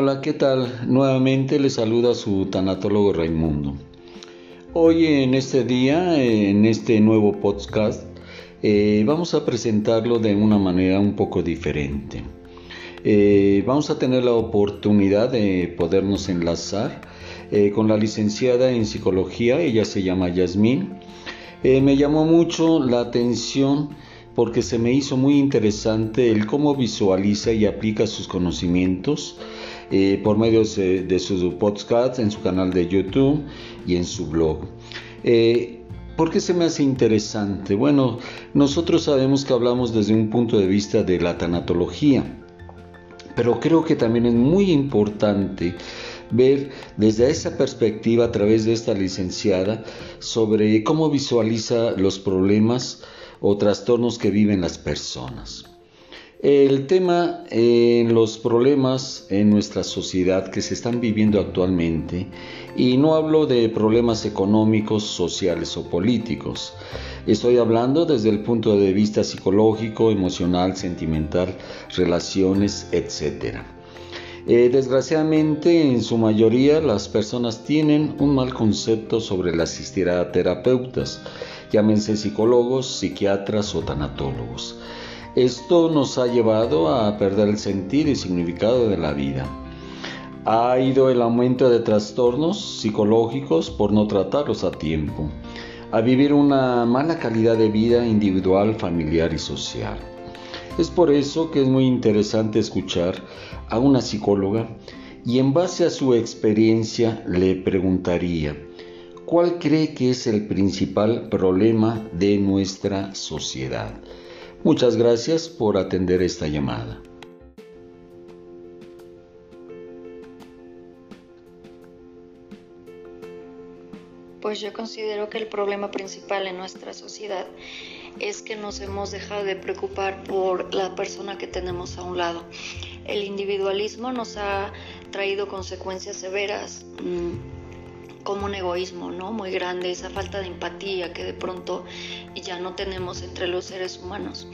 Hola, ¿qué tal? Nuevamente le saluda su tanatólogo Raimundo. Hoy en este día, en este nuevo podcast, eh, vamos a presentarlo de una manera un poco diferente. Eh, vamos a tener la oportunidad de podernos enlazar eh, con la licenciada en psicología, ella se llama Yasmín. me llamó mucho la atención porque se me hizo muy interesante el cómo visualiza y aplica sus conocimientos eh, por medio de, su podcast, en su canal de YouTube y en su blog. Eh, ¿Por qué se me hace interesante? Bueno, nosotros sabemos que hablamos desde un punto de vista de la tanatología, pero creo que también es muy importante ver desde esa perspectiva a través de esta licenciada sobre cómo visualiza los problemas o trastornos que viven las personas. El tema en los problemas en nuestra sociedad que se están viviendo actualmente, y no hablo de problemas económicos, sociales o políticos, estoy hablando desde el punto de vista psicológico, emocional, sentimental, relaciones, etc. Eh, desgraciadamente, en su mayoría, las personas tienen un mal concepto sobre la asistir a terapeutas, llámense psicólogos, psiquiatras o tanatólogos. Esto nos ha llevado a perder el sentido y significado de la vida. Ha ido el aumento de trastornos psicológicos por no tratarlos a tiempo, a vivir una mala calidad de vida individual, familiar y social. Es por eso que es muy interesante escuchar a una psicóloga y en base a su experiencia le preguntaría, ¿cuál cree que es el principal problema de nuestra sociedad? Muchas gracias por atender esta llamada. Pues yo considero que el problema principal en nuestra sociedad es que nos hemos dejado de preocupar por la persona que tenemos a un lado. El individualismo nos ha traído consecuencias severas. Mm, como un egoísmo, ¿no? Muy grande, esa falta de empatía que de pronto ya no tenemos entre los seres humanos.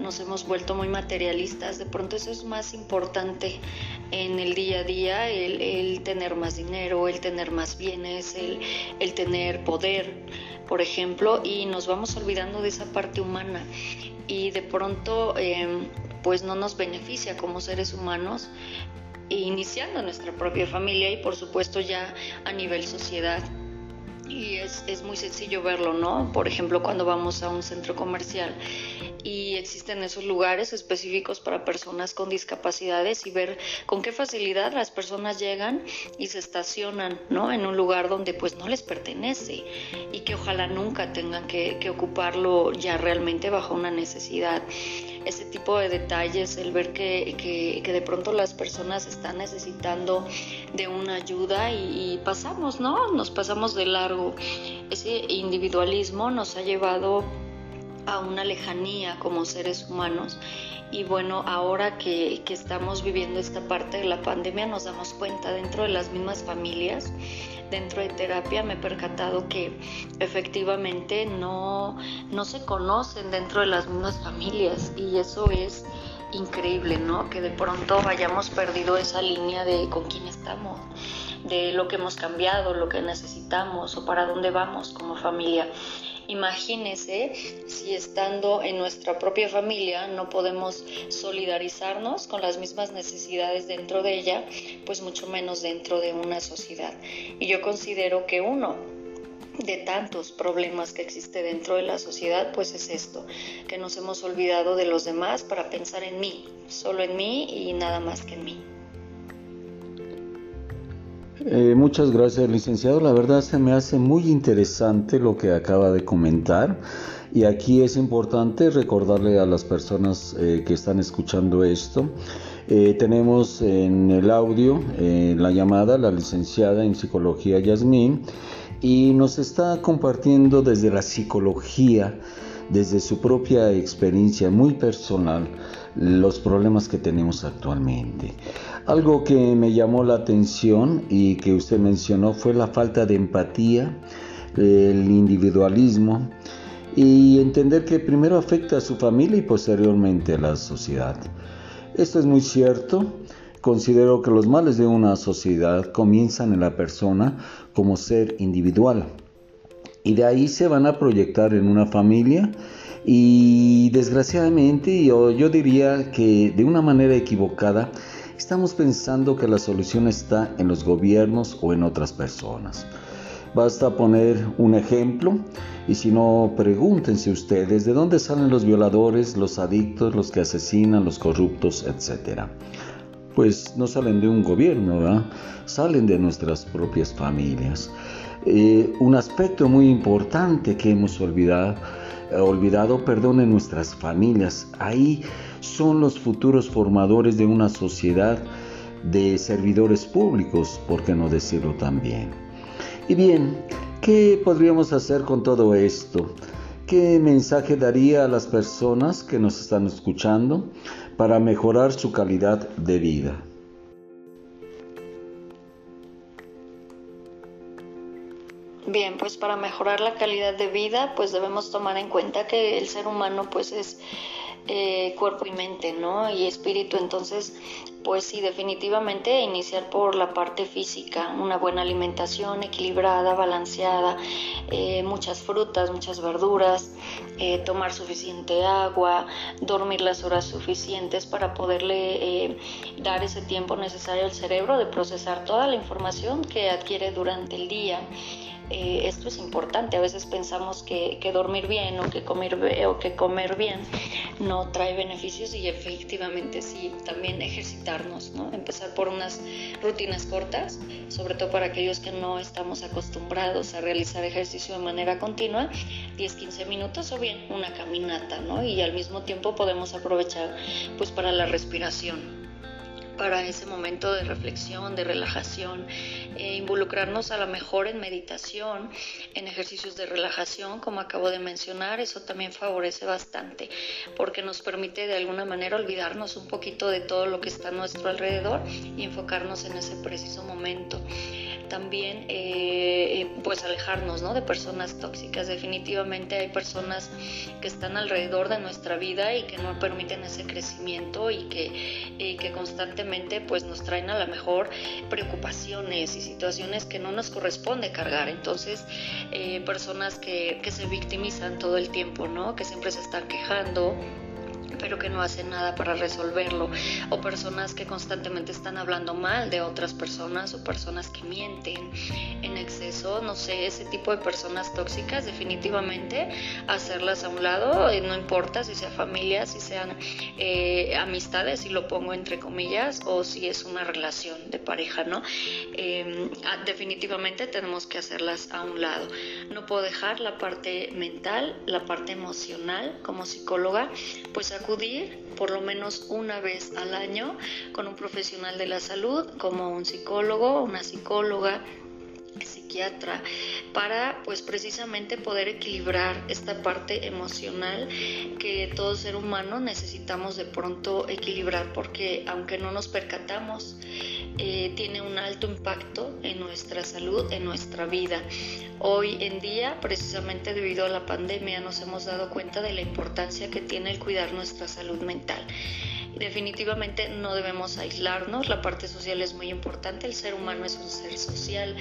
Nos hemos vuelto muy materialistas, de pronto eso es más importante en el día a día, el, tener más dinero, el tener más bienes, el, tener poder, por ejemplo, y nos vamos olvidando de esa parte humana y de pronto em, pues no nos beneficia como seres humanos iniciando nuestra propia familia y por supuesto ya a nivel sociedad. Y es, es, muy sencillo verlo, ¿no? Por ejemplo, cuando vamos a un centro comercial y existen esos lugares específicos para personas con discapacidades y ver con qué facilidad las personas llegan y se estacionan, ¿no? En un lugar donde pues no les pertenece y que ojalá nunca tengan que, que ocuparlo ya realmente bajo una necesidad ese tipo de detalles, el ver que, de pronto las personas están necesitando de una ayuda y, pasamos, ¿no? Nos pasamos de largo. Ese individualismo nos ha llevado a una lejanía como seres humanos. Y bueno, ahora que, que, estamos viviendo esta parte de la pandemia, nos damos cuenta dentro de las mismas familias dentro de terapia me he percatado que efectivamente no, no se conocen dentro de las mismas familias y eso es increíble, ¿no? Que de pronto hayamos perdido esa línea de con quién estamos, de lo que hemos cambiado, lo que necesitamos o para dónde vamos como familia. Imagínese si estando en nuestra propia familia no podemos solidarizarnos con las mismas necesidades dentro de ella, pues mucho menos dentro de una sociedad. Y yo considero que uno de tantos problemas que existe dentro de la sociedad, pues es esto, que nos hemos olvidado de los demás para pensar en mí, solo en mí y nada más que en mí. Eh, muchas gracias, licenciado. La verdad se me hace muy interesante lo que acaba de comentar. Y aquí es importante recordarle a las personas eh, que están escuchando esto. Eh, tenemos en el audio la llamada la licenciada en psicología Yasmín y nos está compartiendo desde la psicología, desde su propia experiencia muy personal, los problemas que tenemos actualmente. Algo que me llamó la atención y que usted mencionó fue la falta de empatía, el individualismo y entender que primero afecta a su familia y posteriormente a la sociedad. Esto es muy cierto. Considero que los males de una sociedad comienzan en la persona como ser individual y de ahí se van a proyectar en una familia y desgraciadamente yo, diría que de una manera equivocada estamos pensando que la solución está en los gobiernos o en otras personas. Basta poner un ejemplo y si no, pregúntense ustedes de dónde salen los violadores, los adictos, los que asesinan, los corruptos, etc. Pues no salen de un gobierno, salen de nuestras propias familias. Eh, un aspecto muy importante que hemos olvidado, olvidado perdón, en nuestras familias. Ahí son los futuros formadores de una sociedad de servidores públicos, por qué no decirlo también. Y bien, ¿qué podríamos hacer con todo esto? ¿Qué mensaje daría a las personas que nos están escuchando para mejorar su calidad de vida? Bien, pues para mejorar la calidad de vida, pues debemos tomar en cuenta que el ser humano pues es eh, cuerpo y mente, ¿no? Y espíritu. Entonces, pues sí, definitivamente iniciar por la parte física, una buena alimentación equilibrada, balanceada, eh, muchas frutas, muchas verduras, eh, tomar suficiente agua, dormir las horas suficientes para poderle dar ese tiempo necesario al cerebro de procesar toda la información que adquiere durante el día. Eh, esto es importante. A veces pensamos que, dormir bien o que, comer, o que comer bien no trae beneficios y efectivamente sí, también ejercitarnos, ¿no? Empezar por unas rutinas cortas, sobre todo para aquellos que no estamos acostumbrados a realizar ejercicio de manera continua, 10-15 minutos o bien una caminata, ¿no? Y al mismo tiempo podemos aprovechar pues para la respiración para ese momento de reflexión, de relajación, e involucrarnos a lo mejor en meditación, en ejercicios de relajación, como acabo de mencionar, eso también favorece bastante, porque nos permite de alguna manera olvidarnos un poquito de todo lo que está a nuestro alrededor y enfocarnos en ese preciso momento. También eh, pues alejarnos ¿no? de personas tóxicas. Definitivamente hay personas que están alrededor de nuestra vida y que no permiten ese crecimiento y que, que constantemente pues nos traen a lo mejor preocupaciones y situaciones que no nos corresponde cargar. Entonces, eh, personas que, que se victimizan todo el tiempo, ¿no? que siempre se están quejando pero que no hacen nada para resolverlo, o personas que constantemente están hablando mal de otras personas o personas que mienten en exceso, no sé, ese tipo de personas tóxicas definitivamente hacerlas a un lado, no importa si sea familia, si sean eh, amistades, si lo pongo entre comillas, o si es una relación de pareja, ¿no? Em, ah, definitivamente tenemos que hacerlas a un lado. No puedo dejar la parte mental, la parte emocional como psicóloga, pues acudir por lo menos una vez al año con un profesional de la salud, como un psicólogo, una psicóloga, psiquiatra para pues precisamente poder equilibrar esta parte emocional que todo ser humano necesitamos de pronto equilibrar porque aunque no nos percatamos eh, tiene un alto impacto en nuestra salud, en nuestra vida. Hoy en día, precisamente debido a la pandemia, nos hemos dado cuenta de la importancia que tiene el cuidar nuestra salud mental. Definitivamente no debemos aislarnos, la parte social es muy importante, el ser humano es un ser social,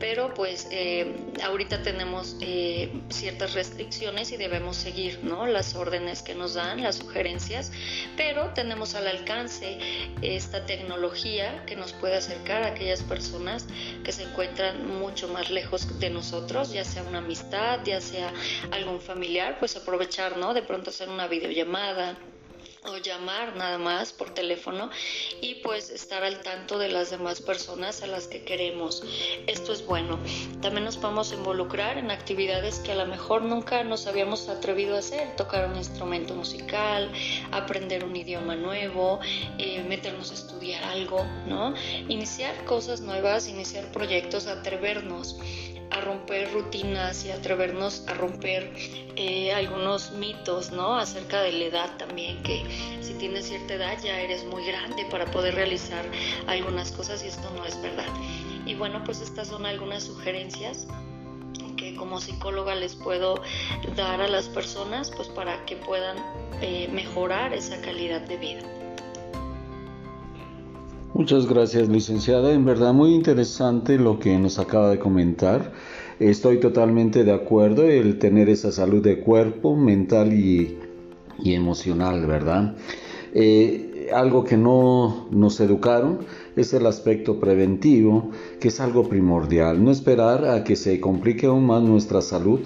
pero pues eh, ahorita tenemos eh, ciertas restricciones y debemos seguir ¿no? las órdenes que nos dan, las sugerencias, pero tenemos al alcance esta tecnología que nos puede acercar a aquellas personas que se encuentran mucho más lejos de nosotros, ya sea una amistad, ya sea algún familiar, pues aprovechar, ¿no? De pronto hacer una videollamada o llamar nada más por teléfono y pues estar al tanto de las demás personas a las que queremos. Esto es bueno. También nos podemos involucrar en actividades que a lo mejor nunca nos habíamos atrevido a hacer, tocar un instrumento musical, aprender un idioma nuevo, eh, meternos a estudiar algo, ¿no? Iniciar cosas nuevas, iniciar proyectos, atrevernos a romper rutinas y atrevernos a romper eh, algunos mitos, ¿no? Acerca de la edad también, que si tienes cierta edad ya eres muy grande para poder realizar algunas cosas y esto no es verdad. Y bueno, pues estas son algunas sugerencias que como psicóloga les puedo dar a las personas pues para que puedan eh, mejorar esa calidad de vida. Muchas gracias, licenciada. En verdad, muy interesante lo que nos acaba de comentar. Estoy totalmente de acuerdo el tener esa salud de cuerpo, mental y, emocional, ¿verdad? Eh, algo que no nos educaron es el aspecto preventivo, que es algo primordial. No esperar a que se complique aún más nuestra salud.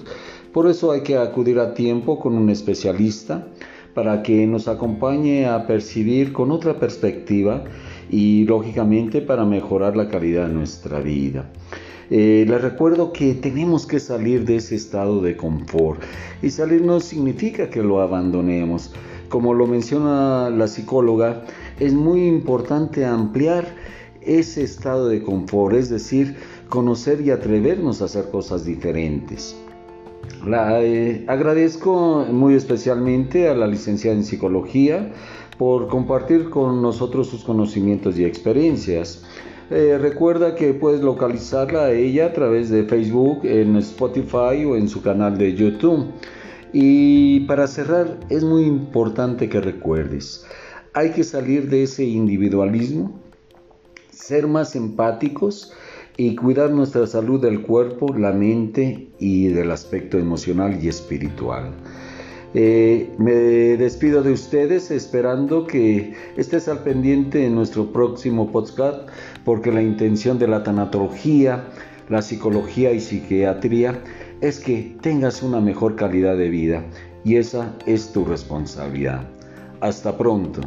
Por eso hay que acudir a tiempo con un especialista para que nos acompañe a percibir con otra perspectiva y lógicamente para mejorar la calidad de nuestra vida. Eh, les recuerdo que tenemos que salir de ese estado de confort y salir no significa que lo abandonemos. Como lo menciona la psicóloga, es muy importante ampliar ese estado de confort, es decir, conocer y atrevernos a hacer cosas diferentes. La, eh, agradezco muy especialmente a la licenciada en psicología por compartir con nosotros sus conocimientos y experiencias. Eh, recuerda que puedes localizarla a ella a través de Facebook, en Spotify o en su canal de YouTube. Y para cerrar, es muy importante que recuerdes, hay que salir de ese individualismo, ser más empáticos y cuidar nuestra salud del cuerpo, la mente y del aspecto emocional y espiritual. Eh, me despido de ustedes esperando que estés al pendiente en nuestro próximo podcast porque la intención de la tanatología, la psicología y psiquiatría es que tengas una mejor calidad de vida y esa es tu responsabilidad. Hasta pronto.